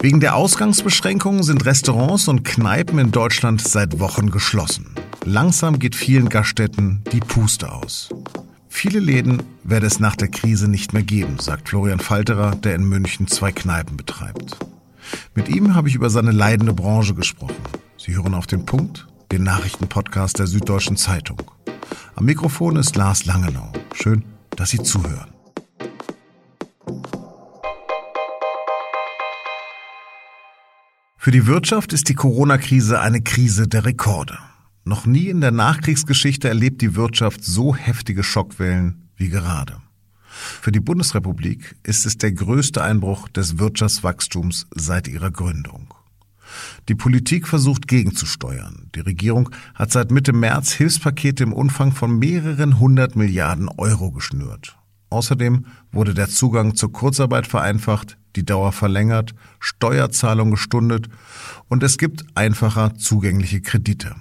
Wegen der Ausgangsbeschränkungen sind Restaurants und Kneipen in Deutschland seit Wochen geschlossen. Langsam geht vielen Gaststätten die Puste aus. Viele Läden werde es nach der Krise nicht mehr geben, sagt Florian Falterer, der in München zwei Kneipen betreibt. Mit ihm habe ich über seine leidende Branche gesprochen. Sie hören auf den Punkt, den Nachrichtenpodcast der Süddeutschen Zeitung. Am Mikrofon ist Lars Langenau. Schön, dass Sie zuhören. Für die Wirtschaft ist die Corona-Krise eine Krise der Rekorde. Noch nie in der Nachkriegsgeschichte erlebt die Wirtschaft so heftige Schockwellen wie gerade. Für die Bundesrepublik ist es der größte Einbruch des Wirtschaftswachstums seit ihrer Gründung. Die Politik versucht gegenzusteuern. Die Regierung hat seit Mitte März Hilfspakete im Umfang von mehreren hundert Milliarden Euro geschnürt. Außerdem wurde der Zugang zur Kurzarbeit vereinfacht, die Dauer verlängert, Steuerzahlung gestundet und es gibt einfacher zugängliche Kredite.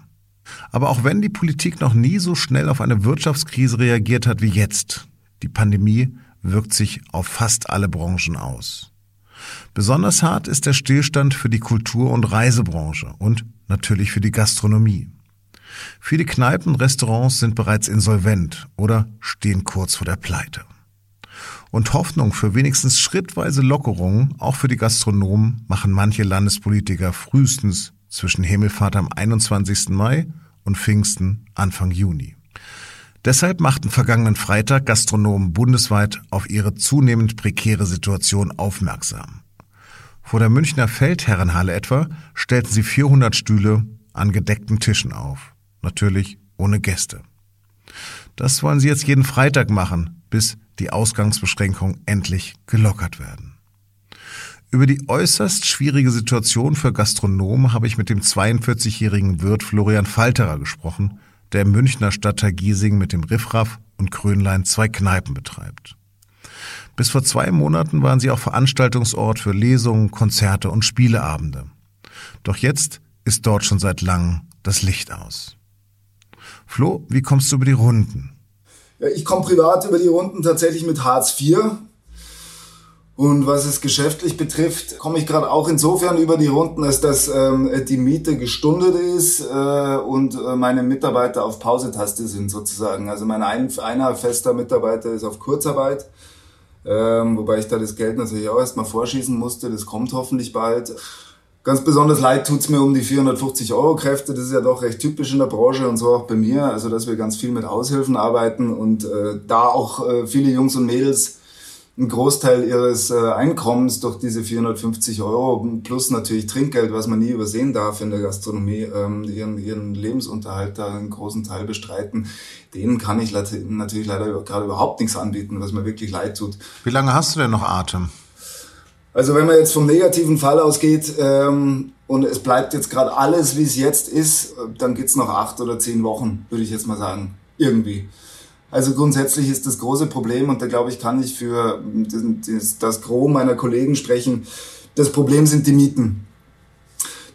Aber auch wenn die Politik noch nie so schnell auf eine Wirtschaftskrise reagiert hat wie jetzt, die Pandemie wirkt sich auf fast alle Branchen aus. Besonders hart ist der Stillstand für die Kultur- und Reisebranche und natürlich für die Gastronomie. Viele Kneipen und Restaurants sind bereits insolvent oder stehen kurz vor der Pleite und Hoffnung für wenigstens schrittweise Lockerungen, auch für die Gastronomen, machen manche Landespolitiker frühestens zwischen Himmelfahrt am 21. Mai und Pfingsten Anfang Juni. Deshalb machten vergangenen Freitag Gastronomen bundesweit auf ihre zunehmend prekäre Situation aufmerksam. Vor der Münchner Feldherrenhalle etwa stellten sie 400 Stühle an gedeckten Tischen auf. Natürlich ohne Gäste. Das wollen sie jetzt jeden Freitag machen, bis die Ausgangsbeschränkungen endlich gelockert werden. Über die äußerst schwierige Situation für Gastronomen habe ich mit dem 42-jährigen Wirt Florian Falterer gesprochen, der im Münchner Stadtteil Giesing mit dem Riffraff und Krönlein zwei Kneipen betreibt. Bis vor zwei Monaten waren sie auch Veranstaltungsort für Lesungen, Konzerte und Spieleabende. Doch jetzt ist dort schon seit langem das Licht aus. Flo, wie kommst du über die Runden? Ich komme privat über die Runden tatsächlich mit Hartz IV. Und was es geschäftlich betrifft, komme ich gerade auch insofern über die Runden, als dass ähm, die Miete gestundet ist äh, und äh, meine Mitarbeiter auf Pausetaste sind sozusagen. Also mein ein, einer fester Mitarbeiter ist auf Kurzarbeit, ähm, wobei ich da das Geld natürlich auch erstmal vorschießen musste. Das kommt hoffentlich bald. Ganz besonders leid tut's mir um die 450 Euro Kräfte. Das ist ja doch recht typisch in der Branche und so auch bei mir. Also, dass wir ganz viel mit Aushilfen arbeiten und äh, da auch äh, viele Jungs und Mädels einen Großteil ihres äh, Einkommens durch diese 450 Euro plus natürlich Trinkgeld, was man nie übersehen darf in der Gastronomie, ähm, ihren, ihren Lebensunterhalt da einen großen Teil bestreiten. Denen kann ich natürlich leider gerade überhaupt nichts anbieten, was mir wirklich leid tut. Wie lange hast du denn noch Atem? Also wenn man jetzt vom negativen Fall ausgeht ähm, und es bleibt jetzt gerade alles, wie es jetzt ist, dann geht's noch acht oder zehn Wochen, würde ich jetzt mal sagen. Irgendwie. Also grundsätzlich ist das große Problem, und da glaube ich, kann ich für das, das Gros meiner Kollegen sprechen, das Problem sind die Mieten.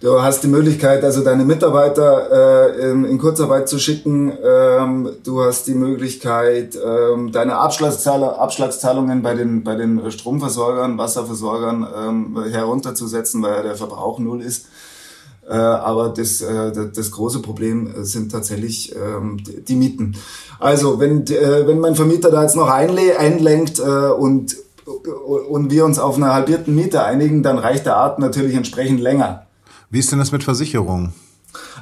Du hast die Möglichkeit, also deine Mitarbeiter äh, in, in Kurzarbeit zu schicken. Ähm, du hast die Möglichkeit, ähm, deine Abschlagszahl Abschlagszahlungen bei den, bei den Stromversorgern, Wasserversorgern ähm, herunterzusetzen, weil der Verbrauch null ist. Äh, aber das, äh, das große Problem sind tatsächlich ähm, die Mieten. Also wenn, äh, wenn mein Vermieter da jetzt noch einlenkt äh, und, und wir uns auf eine halbierten Miete einigen, dann reicht der Art natürlich entsprechend länger. Wie ist denn das mit Versicherungen?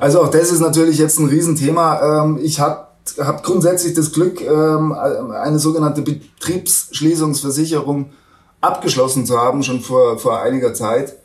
Also auch das ist natürlich jetzt ein Riesenthema. Ähm, ich habe hab grundsätzlich das Glück, ähm, eine sogenannte Betriebsschließungsversicherung abgeschlossen zu haben, schon vor, vor einiger Zeit,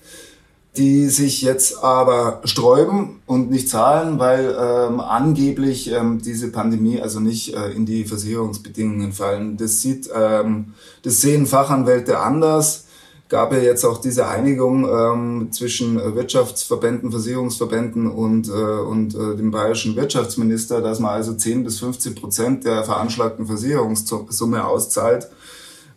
die sich jetzt aber sträuben und nicht zahlen, weil ähm, angeblich ähm, diese Pandemie also nicht äh, in die Versicherungsbedingungen fallen. Das sieht, ähm, das sehen Fachanwälte anders gab ja jetzt auch diese Einigung ähm, zwischen Wirtschaftsverbänden, Versicherungsverbänden und, äh, und äh, dem bayerischen Wirtschaftsminister, dass man also 10 bis 15 Prozent der veranschlagten Versicherungssumme auszahlt.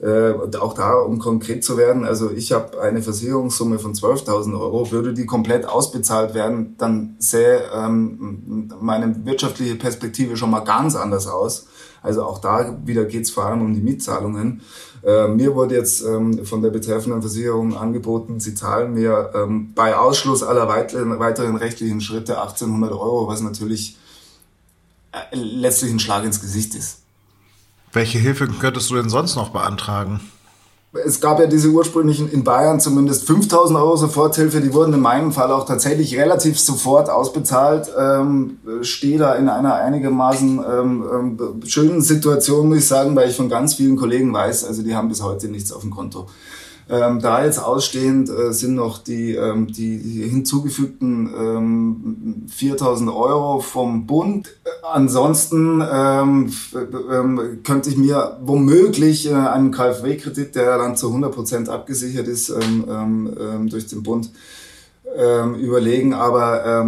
Äh, und auch da, um konkret zu werden, also ich habe eine Versicherungssumme von 12.000 Euro, würde die komplett ausbezahlt werden, dann sähe ähm, meine wirtschaftliche Perspektive schon mal ganz anders aus Also auch da wieder geht es vor allem um die Mietzahlungen. Äh, mir wurde jetzt ähm, von der betreffenden Versicherung angeboten, sie zahlen mir ähm, bei Ausschluss aller weiteren, weiteren rechtlichen Schritte 1800 Euro, was natürlich äh, letztlich ein Schlag ins Gesicht ist. Welche Hilfe könntest du denn sonst noch beantragen? Es gab ja diese ursprünglichen in Bayern zumindest 5000 Euro Soforthilfe, die wurden in meinem Fall auch tatsächlich relativ sofort ausbezahlt. Ähm, stehe da in einer einigermaßen ähm, ähm, schönen Situation, muss ich sagen, weil ich von ganz vielen Kollegen weiß, also die haben bis heute nichts auf dem Konto. Ähm, da jetzt ausstehend äh, sind noch die, ähm, die, hinzugefügten ähm, 4000 Euro vom Bund. Ansonsten ähm, ähm, könnte ich mir womöglich äh, einen KfW-Kredit, der dann zu 100 Prozent abgesichert ist ähm, durch den Bund, überlegen. Aber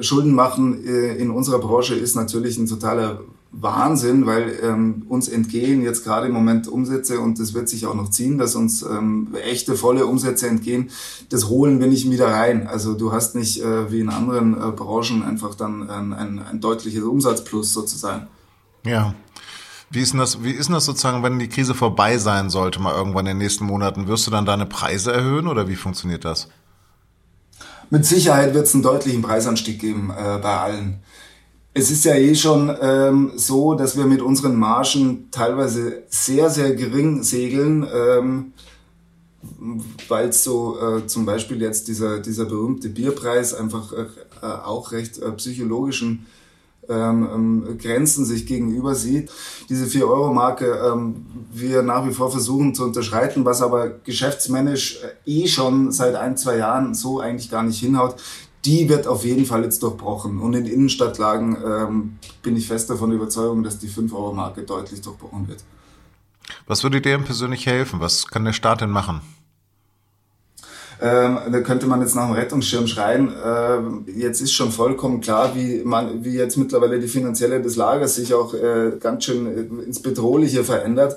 Schulden machen äh, in unserer Branche ist natürlich ein totaler Wahnsinn, weil ähm, uns entgehen jetzt gerade im Moment Umsätze und das wird sich auch noch ziehen, dass uns ähm, echte volle Umsätze entgehen. Das holen wir nicht wieder rein. Also du hast nicht äh, wie in anderen äh, Branchen einfach dann ein, ein, ein deutliches Umsatzplus sozusagen. Ja. Wie ist, denn das, wie ist denn das sozusagen, wenn die Krise vorbei sein sollte, mal irgendwann in den nächsten Monaten? Wirst du dann deine Preise erhöhen oder wie funktioniert das? Mit Sicherheit wird es einen deutlichen Preisanstieg geben äh, bei allen. Es ist ja eh schon ähm, so, dass wir mit unseren Margen teilweise sehr, sehr gering segeln, ähm, weil so äh, zum Beispiel jetzt dieser, dieser berühmte Bierpreis einfach äh, auch recht äh, psychologischen ähm, ähm Grenzen sich gegenüber sieht. Diese 4-Euro-Marke ähm, wir nach wie vor versuchen zu unterschreiten, was aber geschäftsmännisch äh, eh schon seit ein, zwei Jahren so eigentlich gar nicht hinhaut die wird auf jeden Fall jetzt durchbrochen. Und in Innenstadtlagen ähm, bin ich fest davon überzeugt, dass die 5-Euro-Marke deutlich durchbrochen wird. Was würde dir persönlich helfen? Was kann der Staat denn machen? Ähm, da könnte man jetzt nach dem Rettungsschirm schreien. Ähm, jetzt ist schon vollkommen klar, wie, man, wie jetzt mittlerweile die finanzielle des Lagers sich auch äh, ganz schön äh, ins Bedrohliche verändert.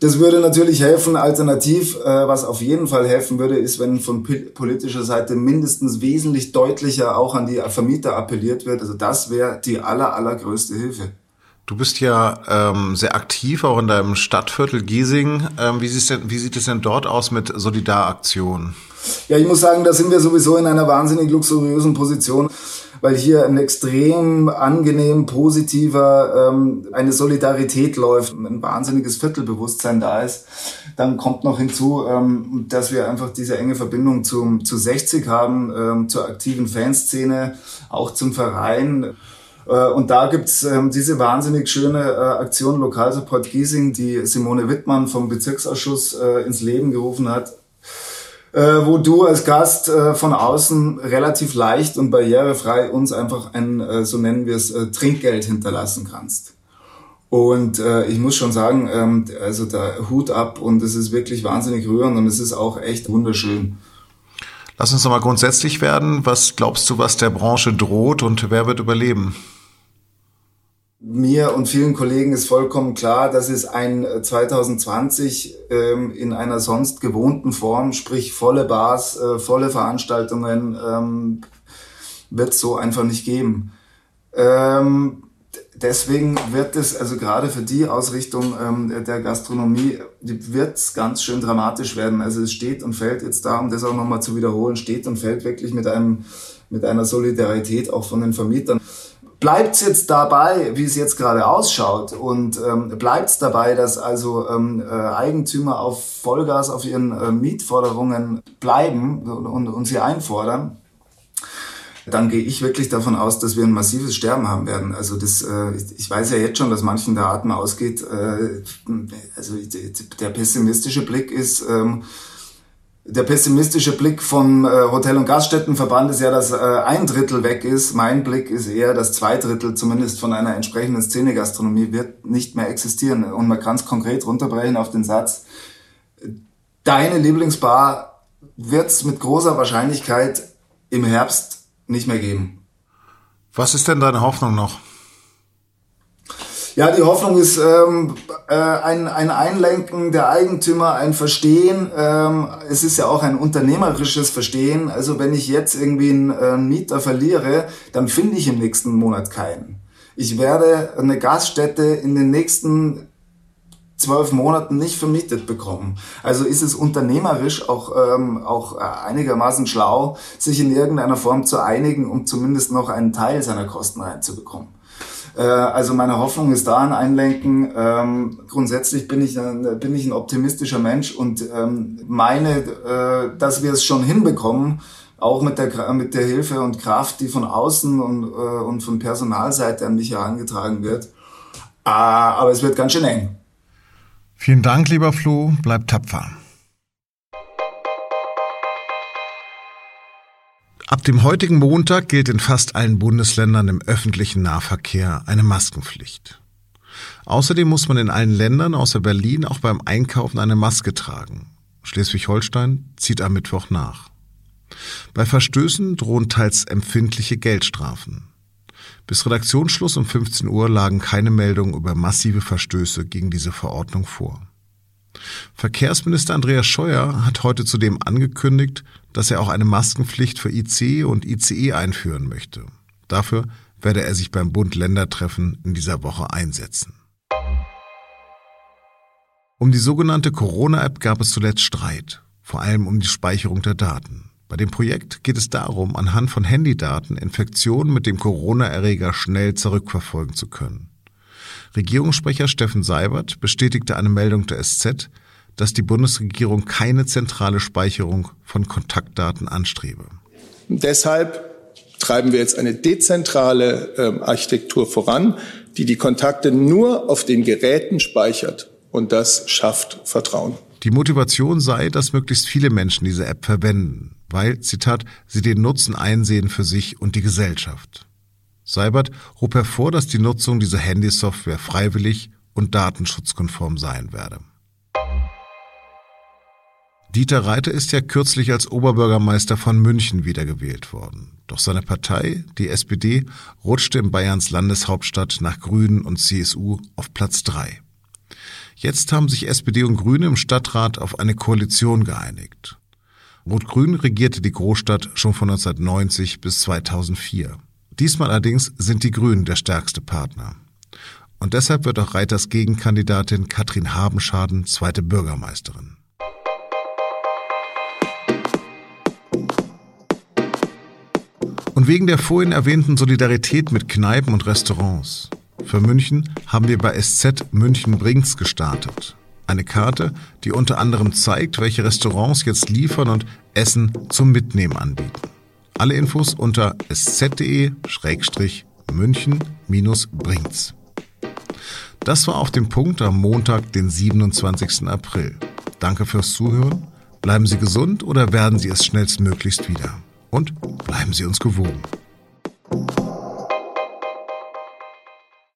Das würde natürlich helfen. Alternativ, äh, was auf jeden Fall helfen würde, ist, wenn von politischer Seite mindestens wesentlich deutlicher auch an die Vermieter appelliert wird. Also das wäre die aller, allergrößte Hilfe. Du bist ja ähm, sehr aktiv auch in deinem Stadtviertel Giesing. Ähm, wie, denn, wie sieht es denn dort aus mit Solidaraktionen? Ja, ich muss sagen, da sind wir sowieso in einer wahnsinnig luxuriösen Position weil hier ein extrem angenehm positiver, ähm, eine Solidarität läuft, ein wahnsinniges Viertelbewusstsein da ist. Dann kommt noch hinzu, ähm, dass wir einfach diese enge Verbindung zum, zu 60 haben, ähm, zur aktiven Fanszene, auch zum Verein. Äh, und da gibt's ähm, diese wahnsinnig schöne äh, Aktion Lokalsupport Giesing, die Simone Wittmann vom Bezirksausschuss äh, ins Leben gerufen hat wo du als Gast von außen relativ leicht und barrierefrei uns einfach ein, so nennen wir es, Trinkgeld hinterlassen kannst. Und äh, ich muss schon sagen, ähm, also da Hut ab und es ist wirklich wahnsinnig rührend und es ist auch echt wunderschön. Lass uns nochmal grundsätzlich werden. Was glaubst du, was der Branche droht und wer wird überleben? Mir und vielen Kollegen ist vollkommen klar, dass es ein 2020 äh, ähm, in einer sonst gewohnten Form, sprich volle Bars, äh, volle Veranstaltungen, ähm, wird so einfach nicht geben. Ähm, deswegen wird es, also gerade für die Ausrichtung ähm, der Gastronomie, wird es ganz schön dramatisch werden. Also es steht und fällt jetzt da, um das auch nochmal zu wiederholen, steht und fällt wirklich mit einem, mit einer Solidarität auch von den Vermietern. Bleibt es jetzt dabei, wie es jetzt gerade ausschaut, und ähm, bleibt es dabei, dass also ähm, äh, Eigentümer auf Vollgas auf ihren äh, Mietforderungen bleiben und, und sie einfordern, dann gehe ich wirklich davon aus, dass wir ein massives Sterben haben werden. Also das, äh, ich weiß ja jetzt schon, dass manchen der Atem ausgeht. Äh, also der pessimistische Blick ist, ähm, der pessimistische Blick vom äh, Hotel- und Gaststättenverband ist ja, dass äh, ein Drittel weg ist. Mein Blick ist eher, dass zwei Drittel zumindest von einer entsprechenden Szenegastronomie wird nicht mehr existieren. Und man kann es konkret runterbrechen auf den Satz, deine Lieblingsbar wird es mit großer Wahrscheinlichkeit im Herbst nicht mehr geben. Was ist denn deine Hoffnung noch? Ja, die Hoffnung ist ähm, äh, ein, ein Einlenken der Eigentümer, ein Verstehen. Ähm, es ist ja auch ein unternehmerisches Verstehen. Also wenn ich jetzt irgendwie einen, äh, Mieter verliere, dann finde ich im nächsten Monat keinen. Ich werde eine Gaststätte in den nächsten zwölf Monaten nicht vermietet bekommen. Also ist es unternehmerisch auch, ähm, auch einigermaßen schlau, sich in irgendeiner Form zu einigen, um zumindest noch einen Teil seiner Kosten reinzubekommen. Äh, also meine Hoffnung ist da ein Einlenken. Ähm, grundsätzlich bin ich, ein, bin ich ein optimistischer Mensch und ähm, meine, äh, dass wir es schon hinbekommen, auch mit der, mit der Hilfe und Kraft, die von außen und, äh, und von Personalseite an mich herangetragen wird. Ah, aber es wird ganz schön eng. Vielen Dank, lieber Flo. Bleib tapfer. Ab dem heutigen Montag gilt in fast allen Bundesländern im öffentlichen Nahverkehr eine Maskenpflicht. Außerdem muss man in allen Ländern außer Berlin auch beim Einkaufen eine Maske tragen. Schleswig-Holstein zieht am Mittwoch nach. Bei Verstößen drohen teils empfindliche Geldstrafen. Bis Redaktionsschluss um 15 Uhr lagen keine Meldungen über massive Verstöße gegen diese Verordnung vor. Verkehrsminister Andreas Scheuer hat heute zudem angekündigt, dass er auch eine Maskenpflicht für IC und ICE einführen möchte. Dafür werde er sich beim Bund-Länder-Treffen in dieser Woche einsetzen. Um die sogenannte Corona-App gab es zuletzt Streit, vor allem um die Speicherung der Daten. Bei dem Projekt geht es darum, anhand von Handydaten Infektionen mit dem Corona-Erreger schnell zurückverfolgen zu können. Regierungssprecher Steffen Seibert bestätigte eine Meldung der SZ, dass die Bundesregierung keine zentrale Speicherung von Kontaktdaten anstrebe. Deshalb treiben wir jetzt eine dezentrale äh, Architektur voran, die die Kontakte nur auf den Geräten speichert. Und das schafft Vertrauen. Die Motivation sei, dass möglichst viele Menschen diese App verwenden weil, Zitat, sie den Nutzen einsehen für sich und die Gesellschaft. Seibert hob hervor, dass die Nutzung dieser Handysoftware freiwillig und datenschutzkonform sein werde. Dieter Reiter ist ja kürzlich als Oberbürgermeister von München wiedergewählt worden. Doch seine Partei, die SPD, rutschte in Bayerns Landeshauptstadt nach Grünen und CSU auf Platz drei. Jetzt haben sich SPD und Grüne im Stadtrat auf eine Koalition geeinigt. Rot-Grün regierte die Großstadt schon von 1990 bis 2004. Diesmal allerdings sind die Grünen der stärkste Partner. Und deshalb wird auch Reiters Gegenkandidatin Katrin Habenschaden zweite Bürgermeisterin. Und wegen der vorhin erwähnten Solidarität mit Kneipen und Restaurants. Für München haben wir bei SZ München Brinks gestartet. Eine Karte, die unter anderem zeigt, welche Restaurants jetzt liefern und Essen zum Mitnehmen anbieten. Alle Infos unter sz.de-münchen-bringts. Das war auf dem Punkt am Montag, den 27. April. Danke fürs Zuhören. Bleiben Sie gesund oder werden Sie es schnellstmöglichst wieder und bleiben Sie uns gewogen.